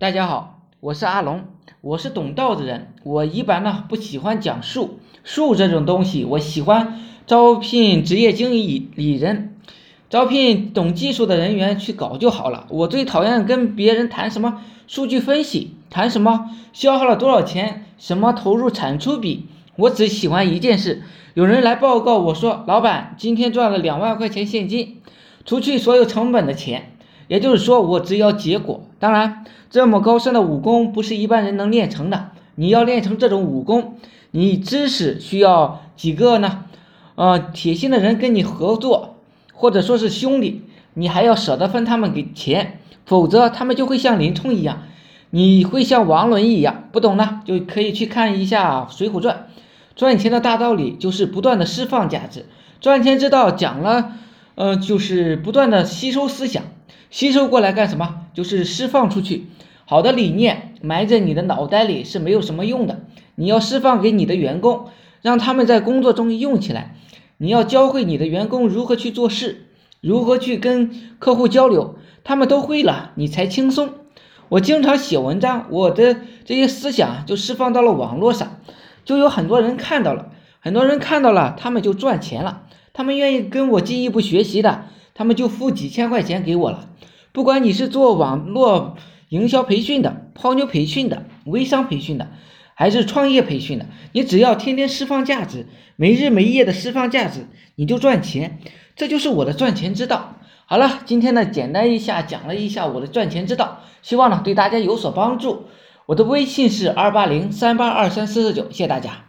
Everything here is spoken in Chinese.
大家好，我是阿龙，我是懂道的人。我一般呢不喜欢讲术，术这种东西，我喜欢招聘职业经理人，招聘懂技术的人员去搞就好了。我最讨厌跟别人谈什么数据分析，谈什么消耗了多少钱，什么投入产出比。我只喜欢一件事，有人来报告我说，老板今天赚了两万块钱现金，除去所有成本的钱。也就是说，我只要结果。当然，这么高深的武功不是一般人能练成的。你要练成这种武功，你知识需要几个呢？呃，铁心的人跟你合作，或者说是兄弟，你还要舍得分他们给钱，否则他们就会像林冲一样，你会像王伦一样。不懂呢，就可以去看一下《水浒传》。赚钱的大道理就是不断的释放价值，赚钱之道讲了，呃，就是不断的吸收思想。吸收过来干什么？就是释放出去。好的理念埋在你的脑袋里是没有什么用的。你要释放给你的员工，让他们在工作中用起来。你要教会你的员工如何去做事，如何去跟客户交流，他们都会了，你才轻松。我经常写文章，我的这些思想就释放到了网络上，就有很多人看到了，很多人看到了，他们就赚钱了，他们愿意跟我进一步学习的。他们就付几千块钱给我了。不管你是做网络营销培训的、泡妞培训的、微商培训的，还是创业培训的，你只要天天释放价值，没日没夜的释放价值，你就赚钱。这就是我的赚钱之道。好了，今天呢，简单一下讲了一下我的赚钱之道，希望呢对大家有所帮助。我的微信是二八零三八二三四四九，谢谢大家。